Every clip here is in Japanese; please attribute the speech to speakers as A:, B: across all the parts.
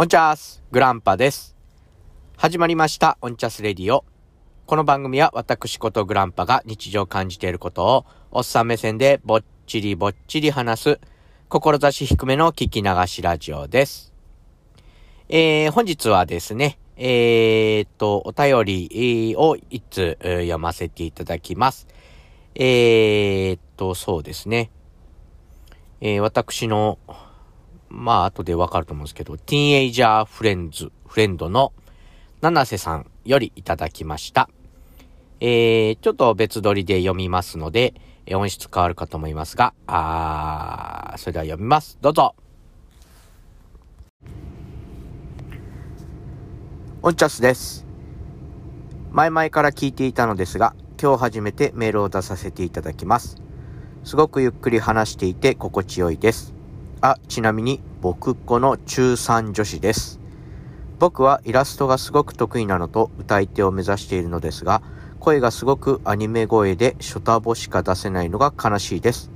A: オンチャースグランパです。始まりました、オンチャスレディオ。この番組は私ことグランパが日常感じていることを、おっさん目線でぼっちりぼっちり話す、志低めの聞き流しラジオです。えー、本日はですね、えー、っと、お便りを一つ読ませていただきます。えー、っと、そうですね。えー、私の、まあ、後でわかると思うんですけど、ティーンエイジャーフレンズ、フレンドの七瀬さんよりいただきました。えー、ちょっと別撮りで読みますので、音質変わるかと思いますが、あー、それでは読みます。どうぞ。オンチャスです。前々から聞いていたのですが、今日初めてメールを出させていただきます。すごくゆっくり話していて心地よいです。あ、ちなみに僕っ子の中3女子です。僕はイラストがすごく得意なのと歌い手を目指しているのですが、声がすごくアニメ声でショタボしか出せないのが悲しいです。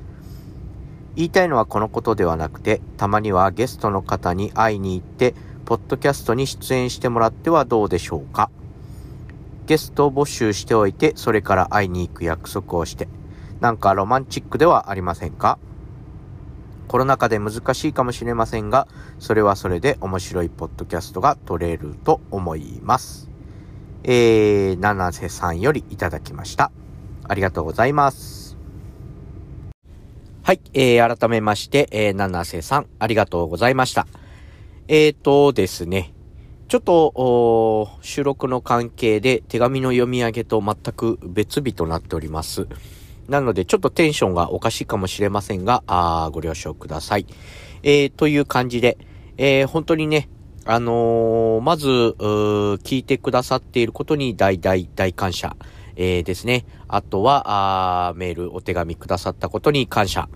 A: 言いたいのはこのことではなくて、たまにはゲストの方に会いに行って、ポッドキャストに出演してもらってはどうでしょうか。ゲストを募集しておいて、それから会いに行く約束をして、なんかロマンチックではありませんか？コロナ禍で難しいかもしれませんが、それはそれで面白いポッドキャストが撮れると思います。えー、七瀬さんよりいただきました。ありがとうございます。はい、えー、改めまして、えー、七瀬さん、ありがとうございました。えーとですね、ちょっと、収録の関係で手紙の読み上げと全く別日となっております。なので、ちょっとテンションがおかしいかもしれませんが、あご了承ください。えー、という感じで、えー、本当にね、あのー、まず、聞いてくださっていることに大大大感謝、えー、ですね。あとは、あメール、お手紙くださったことに感謝、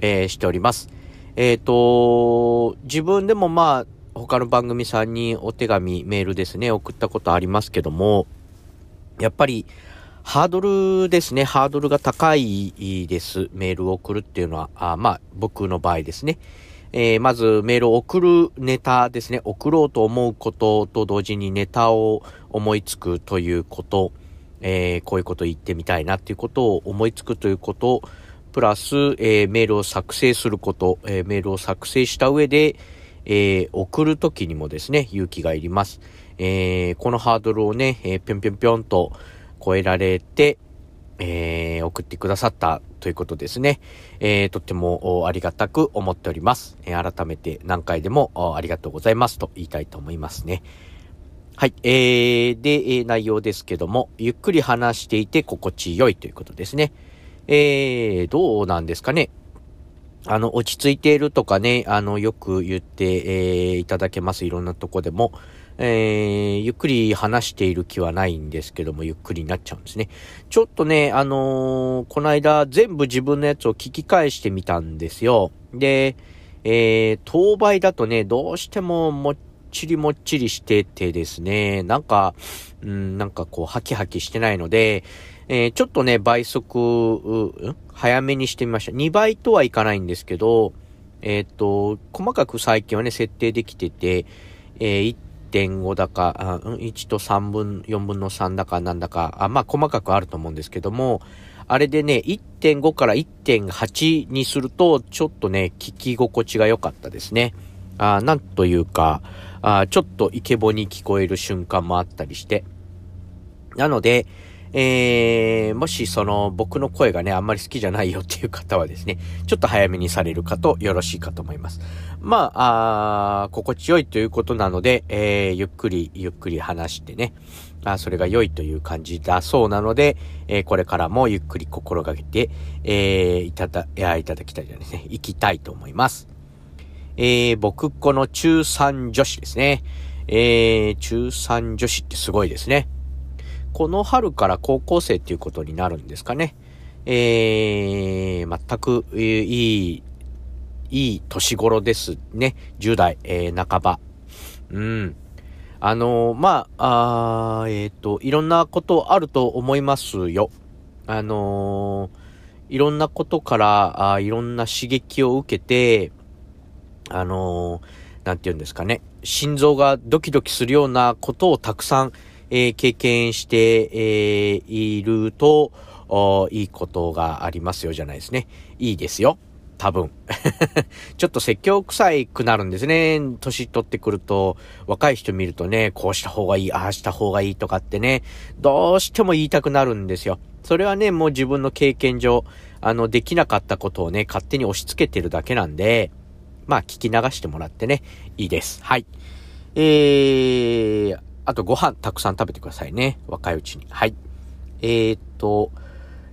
A: えー、しております。えっ、と、自分でもまあ、他の番組さんにお手紙、メールですね、送ったことありますけども、やっぱり、ハードルですね、ハードルが高いです。メールを送るっていうのは、あまあ、僕の場合ですね。えー、まず、メールを送るネタですね、送ろうと思うことと同時にネタを思いつくということ、えー、こういうこと言ってみたいなっていうことを思いつくということ、プラス、えー、メールを作成すること、えメールを作成した上で、えー、送るときにもですね、勇気がいります。えー、このハードルをね、え、ぴょんぴょんぴょんと超えられて、えー、送ってくださったということですね。えー、とってもありがたく思っております。えー、改めて何回でもありがとうございますと言いたいと思いますね。はい。えー、で、えー、内容ですけども、ゆっくり話していて心地よいということですね。えー、どうなんですかね。あの、落ち着いているとかね、あの、よく言って、えー、いただけます。いろんなとこでも。えー、ゆっくり話している気はないんですけども、ゆっくりになっちゃうんですね。ちょっとね、あのー、この間全部自分のやつを聞き返してみたんですよ。で、えー、当倍だとね、どうしてももっちりもっちりしててですね、なんか、うん、なんかこう、ハキハキしてないので、えー、ちょっとね、倍速、早めにしてみました。2倍とはいかないんですけど、えっ、ー、と、細かく最近はね、設定できてて、えー、1.5だか、1と3分、4分の3だかなんだか、あまあ細かくあると思うんですけども、あれでね、1.5から1.8にすると、ちょっとね、聞き心地が良かったですね。あなんというかあ、ちょっとイケボに聞こえる瞬間もあったりして。なので、えー、もしその僕の声がね、あんまり好きじゃないよっていう方はですね、ちょっと早めにされるかとよろしいかと思います。まあ、あ心地よいということなので、えー、ゆっくりゆっくり話してね、あそれが良いという感じだそうなので、えー、これからもゆっくり心がけて、えー、いただ、いや、いただきたいですね、行きたいと思います。えー、僕この中3女子ですね。えー、中3女子ってすごいですね。この春から高校生っていうことになるんですかね。えー、全く、いい、いい年頃ですね。10代、えー、半ば。うん。あのー、まあ、あえっ、ー、と、いろんなことあると思いますよ。あの、いろんなことから、あいろんな刺激を受けて、あのなんて言うんですかね、心臓がドキドキするようなことをたくさん、えー、経験して、えー、いると、いいことがありますよじゃないですね。いいですよ。多分。ちょっと説教臭いくなるんですね。年取ってくると、若い人見るとね、こうした方がいい、ああした方がいいとかってね、どうしても言いたくなるんですよ。それはね、もう自分の経験上、あの、できなかったことをね、勝手に押し付けてるだけなんで、まあ、聞き流してもらってね、いいです。はい。えー、あとご飯たくさん食べてくださいね。若いうちに。はい。えー、っと、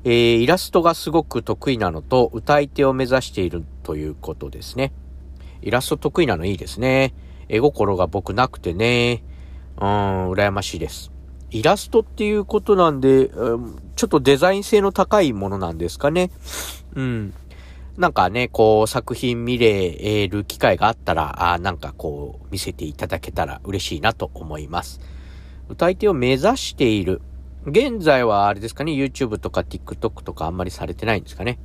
A: えー、イラストがすごく得意なのと、歌い手を目指しているということですね。イラスト得意なのいいですね。絵心が僕なくてね、うん、羨ましいです。イラストっていうことなんで、うん、ちょっとデザイン性の高いものなんですかね。うん。なんかね、こう、作品見れる機会があったら、あなんかこう、見せていただけたら嬉しいなと思います。歌い手を目指している。現在はあれですかね、YouTube とか TikTok とかあんまりされてないんですかね。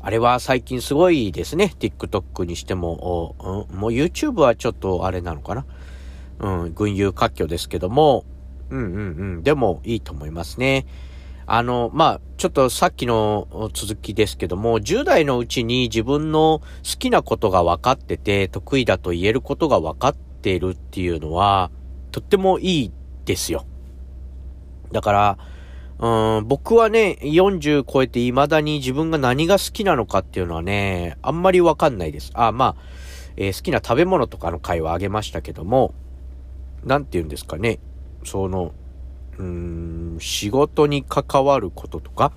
A: あれは最近すごいですね。TikTok にしても、うん、もう YouTube はちょっとあれなのかな。うん、群雄割拠ですけども、うんうんうん、でもいいと思いますね。あの、まあ、ちょっとさっきの続きですけども、10代のうちに自分の好きなことが分かってて、得意だと言えることが分かっているっていうのは、とってもいいですよ。だから、うん、僕はね、40超えて未だに自分が何が好きなのかっていうのはね、あんまりわかんないです。あ、まあ、えー、好きな食べ物とかの回はあげましたけども、なんて言うんですかね、その、うん、仕事に関わることとか、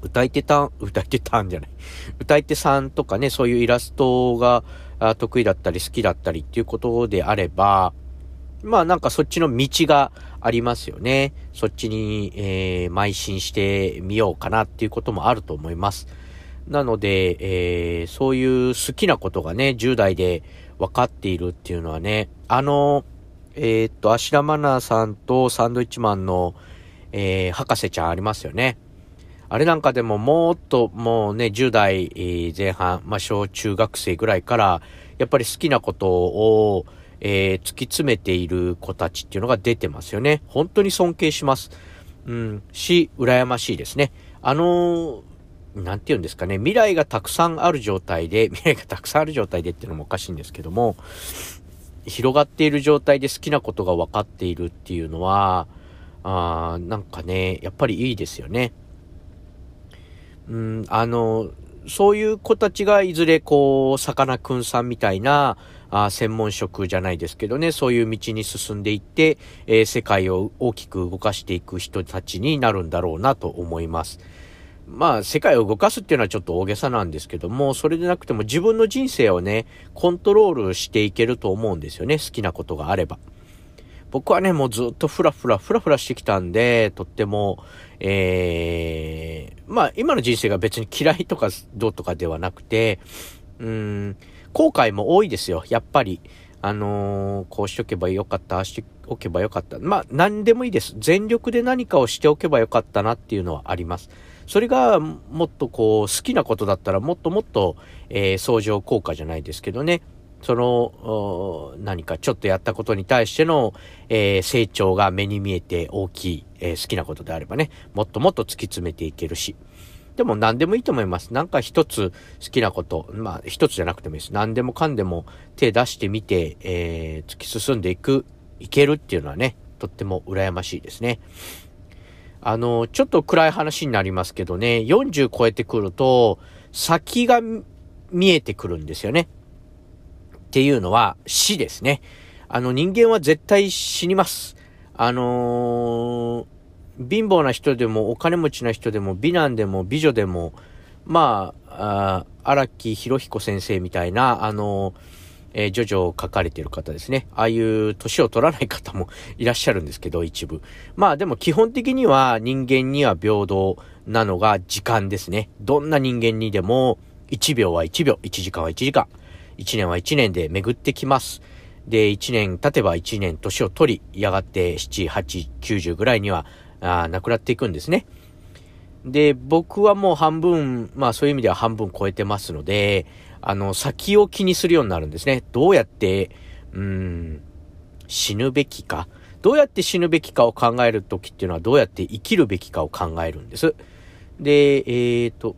A: 歌い手たん、歌い手たんじゃない。歌い手さんとかね、そういうイラストが得意だったり好きだったりっていうことであれば、まあなんかそっちの道がありますよね。そっちに、えー、邁進してみようかなっていうこともあると思います。なので、えー、そういう好きなことがね、10代で分かっているっていうのはね、あの、えー、っと、アシラマナーさんとサンドイッチマンの、えー、博士ちゃんありますよね。あれなんかでももっともうね、10代前半、まあ小中学生ぐらいから、やっぱり好きなことを、えー、突き詰めている子たちっていうのが出てますよね。本当に尊敬します。うん、し、羨ましいですね。あのー、なんて言うんですかね、未来がたくさんある状態で、未来がたくさんある状態でっていうのもおかしいんですけども、広がっている状態で好きなことが分かっているっていうのは、あなんかね、やっぱりいいですよね。うん、あの、そういう子たちがいずれこう、さかなクンさんみたいな、あ専門職じゃないですけどね、そういう道に進んでいって、えー、世界を大きく動かしていく人たちになるんだろうなと思います。まあ、世界を動かすっていうのはちょっと大げさなんですけども、それでなくても自分の人生をね、コントロールしていけると思うんですよね、好きなことがあれば。僕はね、もうずっとふらふら、ふらふらしてきたんで、とっても、えー、まあ、今の人生が別に嫌いとかどうとかではなくて、うん、後悔も多いですよ、やっぱり。あのー、こうしとけばよかった、ああしておけばよかった。まあ、何でもいいです。全力で何かをしておけばよかったなっていうのはあります。それがもっとこう、好きなことだったらもっともっと、えー、相乗効果じゃないですけどね。その、何かちょっとやったことに対しての、えー、成長が目に見えて大きい、えー、好きなことであればね、もっともっと突き詰めていけるし。でも何でもいいと思います。なんか一つ好きなこと、まあ一つじゃなくてもいいです。何でもかんでも手出してみて、えー、突き進んでいく、いけるっていうのはね、とっても羨ましいですね。あの、ちょっと暗い話になりますけどね、40超えてくると、先が見えてくるんですよね。っていうのは死ですね。あの人間は絶対死にます。あのー貧乏な人でもお金持ちな人でも美男でも美女でも、まあ、荒木博彦先生みたいな、あの、えー、ジョジョを書かれている方ですね。ああいう年を取らない方もいらっしゃるんですけど、一部。まあでも基本的には人間には平等なのが時間ですね。どんな人間にでも1秒は1秒、1時間は1時間、1年は1年で巡ってきます。で、1年経てば1年年を取り、やがて7、8、90ぐらいにはあなくなっていくんですね。で、僕はもう半分、まあそういう意味では半分超えてますので、あの、先を気にするようになるんですね。どうやって、うん、死ぬべきか。どうやって死ぬべきかを考えるときっていうのはどうやって生きるべきかを考えるんです。で、えっ、ー、と、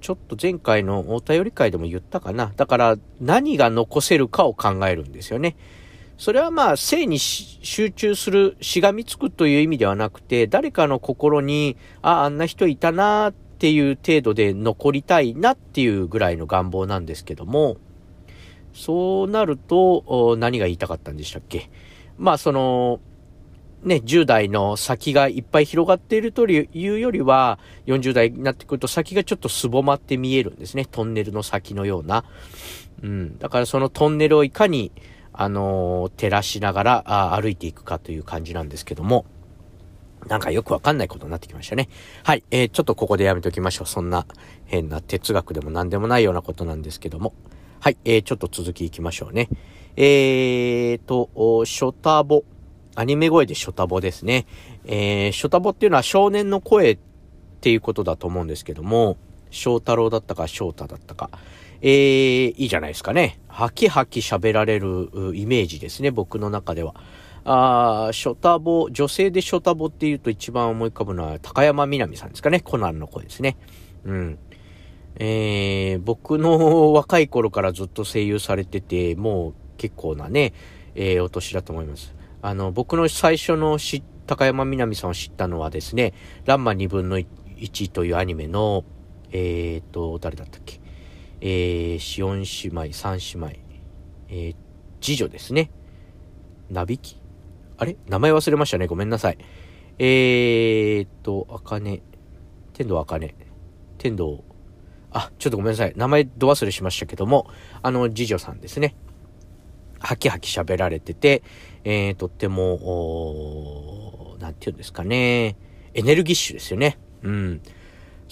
A: ちょっと前回のお便り会でも言ったかな。だから何が残せるかを考えるんですよね。それはまあ性に集中する、しがみつくという意味ではなくて、誰かの心に、あ、あんな人いたなっていう程度で残りたいなっていうぐらいの願望なんですけども、そうなると、何が言いたかったんでしたっけ？まあその、ね、10代の先がいっぱい広がっているというよりは、40代になってくると先がちょっとすぼまって見えるんですね。トンネルの先のような。うん。だからそのトンネルをいかに、あのー、照らしながらあ歩いていくかという感じなんですけども、なんかよくわかんないことになってきましたね。はい。えー、ちょっとここでやめときましょう。そんな変な哲学でも何でもないようなことなんですけども。はい。えー、ちょっと続きいきましょうね。えーと、ショタボ。アニメ声でショタボですね。えー、ショタボっていうのは少年の声っていうことだと思うんですけども、翔太郎だったか翔太だったか。えー、いいじゃないですかね。はきはき喋られるイメージですね、僕の中では。あショタボ、女性でショタボって言うと一番思い浮かぶのは高山みなみさんですかね。コナンの声ですね。うん。えー、僕の若い頃からずっと声優されてて、もう結構なね、えー、お年だと思います。あの、僕の最初のし、高山みなみさんを知ったのはですね、ランマ2分の1というアニメの、えーと、誰だったっけえー、四姉妹、三姉妹、えー、次女ですね。なびきあれ？名前忘れましたね。ごめんなさい。えーと、あかね、天童あかね、天童、あ、ちょっとごめんなさい。名前ど忘れしましたけども、あの、次女さんですね。はきはき喋られてて、えー、とっても、なんて言うんですかね、エネルギッシュですよね。うん。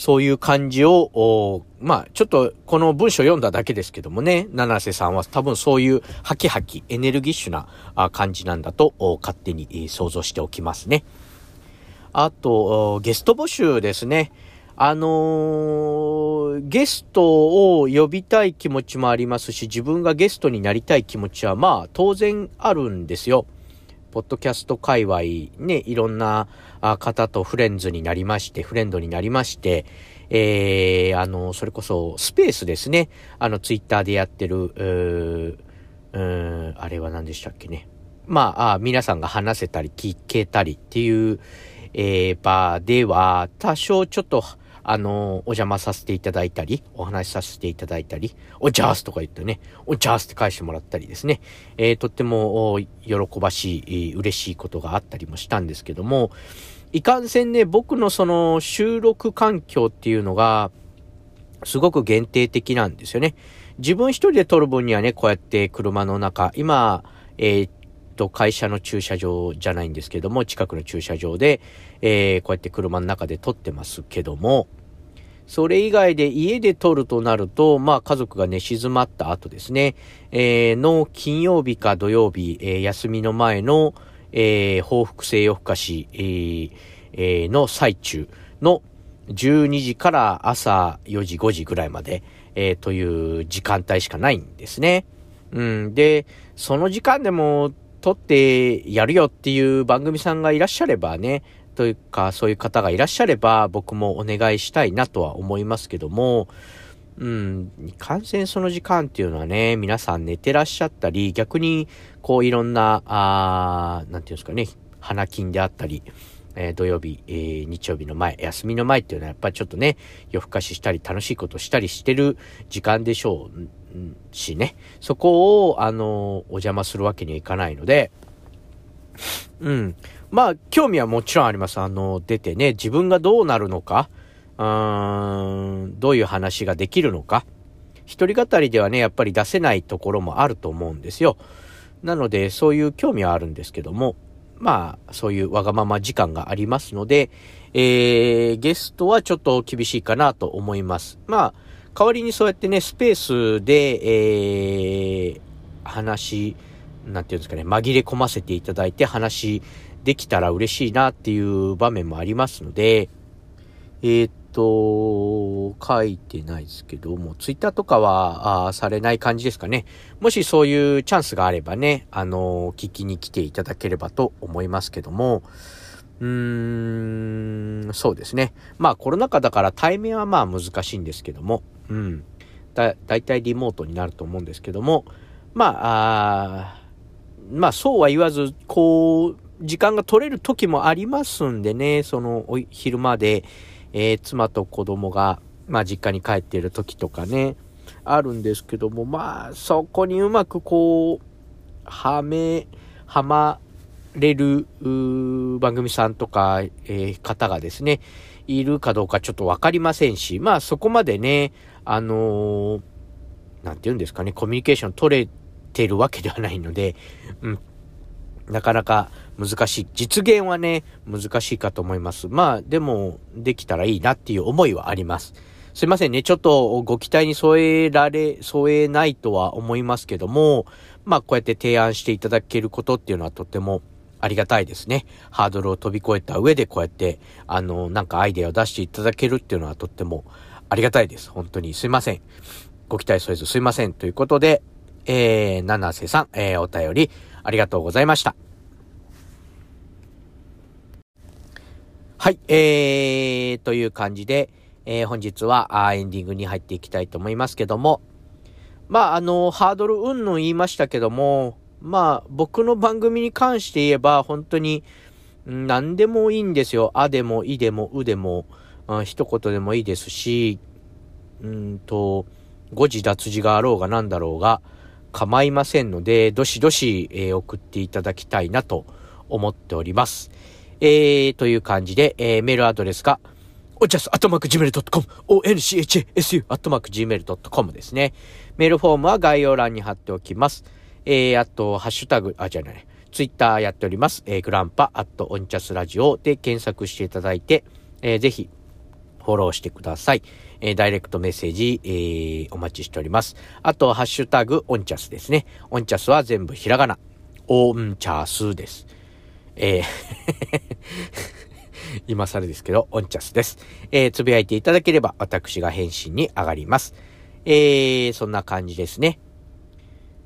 A: そういう感じを、まあ、ちょっとこの文章読んだだけですけどもね、七瀬さんは多分そういうハキハキ、エネルギッシュな感じなんだと勝手に想像しておきますね。あと、ゲスト募集ですね。あのー、ゲストを呼びたい気持ちもありますし、自分がゲストになりたい気持ちはまあ当然あるんですよ。ポッドキャスト界隈ね、いろんな方とフレンズになりまして、フレンドになりまして、えー、あの、それこそスペースですね。あの、ツイッターでやってる、うーあれは何でしたっけね。まあ、あ皆さんが話せたり聞けたりっていう、えー、場では、多少ちょっとあの、お邪魔させていただいたり、お話しさせていただいたり、おジャースとか言ってね、おジャースって返してもらったりですね、えー、とっても喜ばしい、嬉しいことがあったりもしたんですけども、いかんせんね、僕のその収録環境っていうのが、すごく限定的なんですよね。自分一人で撮る分にはね、こうやって車の中、今、えー、と、会社の駐車場じゃないんですけども、近くの駐車場で、えー、こうやって車の中で撮ってますけども、それ以外で家で撮るとなると、まあ家族が寝静まった後ですね、えー、の金曜日か土曜日、えー、休みの前の、えー、報復性夜更かし、えー、の最中の12時から朝4時5時ぐらいまで、えー、という時間帯しかないんですね。うん。で、その時間でも撮ってやるよっていう番組さんがいらっしゃればね、というか、そういう方がいらっしゃれば、僕もお願いしたいなとは思いますけども、うん、感染その時間っていうのはね、皆さん寝てらっしゃったり、逆に、こういろんな、あなんていうんですかね、花金であったり、えー、土曜日、えー、日曜日の前、休みの前っていうのはやっぱりちょっとね、夜更かししたり楽しいことしたりしてる時間でしょうしね、そこを、あの、お邪魔するわけにはいかないので、うん。まあ、興味はもちろんあります。あの、出てね、自分がどうなるのか、うーん、どういう話ができるのか。一人語りではね、やっぱり出せないところもあると思うんですよ。なので、そういう興味はあるんですけども、まあ、そういうわがまま時間がありますので、えー、ゲストはちょっと厳しいかなと思います。まあ、代わりにそうやってね、スペースで、えー、話、なんていうんですかね、紛れ込ませていただいて話できたら嬉しいなっていう場面もありますので、えー、っと、書いてないですけども、ツイッターとかは、あされない感じですかね。もしそういうチャンスがあればね、あの、聞きに来ていただければと思いますけども、うーん、そうですね。まあコロナ禍だから対面はまあ難しいんですけども、うん。だ、だいたいリモートになると思うんですけども、まあ、あまあそうは言わず、こう、時間が取れる時もありますんでね、その、昼間で、えー、妻と子供が、まあ実家に帰っている時とかね、あるんですけども、まあそこにうまくこう、はめ、はまれる番組さんとか、えー、方がですね、いるかどうかちょっとわかりませんし、まあそこまでね、あのー、なんて言うんですかね、コミュニケーション取れてるわけではないので、うん、なかなか難しい。実現はね、難しいかと思います。まあ、でも、できたらいいなっていう思いはあります。すいませんね。ちょっとご期待に添えられ、添えないとは思いますけども、まあ、こうやって提案していただけることっていうのはとてもありがたいですね。ハードルを飛び越えた上でこうやって、あの、なんかアイデアを出していただけるっていうのはとってもありがたいです。本当にすいません。ご期待添えずすいません。ということで、えー、七瀬さん、えー、お便りありがとうございました。はい、えー、という感じで、えー、本日はあエンディングに入っていきたいと思いますけども、まあ、あの、ハードルうんぬん言いましたけども、まあ、僕の番組に関して言えば、本当に、何でもいいんですよ。あでも、いでも、うでも、一言でもいいですし、うんと、誤字脱字があろうが何だろうが構いませんので、どしどし、えー、送っていただきたいなと思っております。えー、という感じで、えー、メールアドレスが、おちゃす、アットマーク gmail.com、onchasu、アットマーク gmail.com ですね。メールフォームは概要欄に貼っておきます。えー、あと、ハッシュタグ、あ、じゃない、ツイッターやっております。えー、グランパ、アットオンチャスラジオで検索していただいて、えー、ぜひ、フォローしてください。えー、ダイレクトメッセージ、えー、お待ちしております。あと、ハッシュタグ、オンチャスですね。オンチャスは全部ひらがな。オンチャスです。えー 今更ですけど、オンチャスです。えー、つぶやいていただければ、私が返信に上がります。えー、そんな感じですね。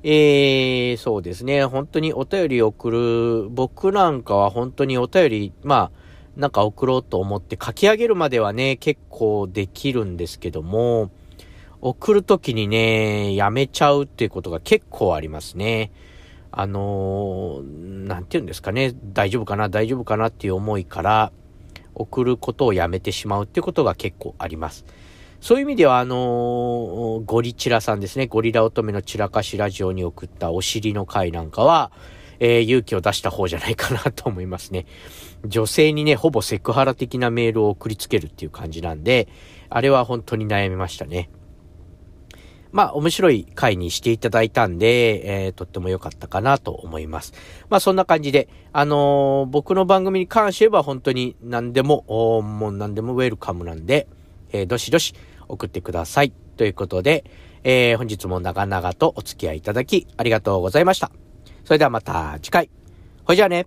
A: えー、そうですね。本当にお便り送る、僕なんかは本当にお便り、まあ、なんか送ろうと思って書き上げるまではね、結構できるんですけども、送るときにね、やめちゃうっていうことが結構ありますね。あのー、なんて言うんですかね、大丈夫かな、大丈夫かなっていう思いから、送ることをやめてしまうっていうことが結構あります。そういう意味では、あのー、ゴリチラさんですね。ゴリラ乙女の散らかしラジオに送ったお尻の回なんかは、えー、勇気を出した方じゃないかなと思いますね。女性にね、ほぼセクハラ的なメールを送りつけるっていう感じなんで、あれは本当に悩みましたね。まあ、面白い回にしていただいたんで、えー、とっても良かったかなと思います。まあ、そんな感じで、あのー、僕の番組に関しては本当に何でも、もう何でもウェルカムなんで、えー、どしどし送ってください。ということで、えー、本日も長々とお付き合いいただきありがとうございました。それではまた次回。ほいじゃあね。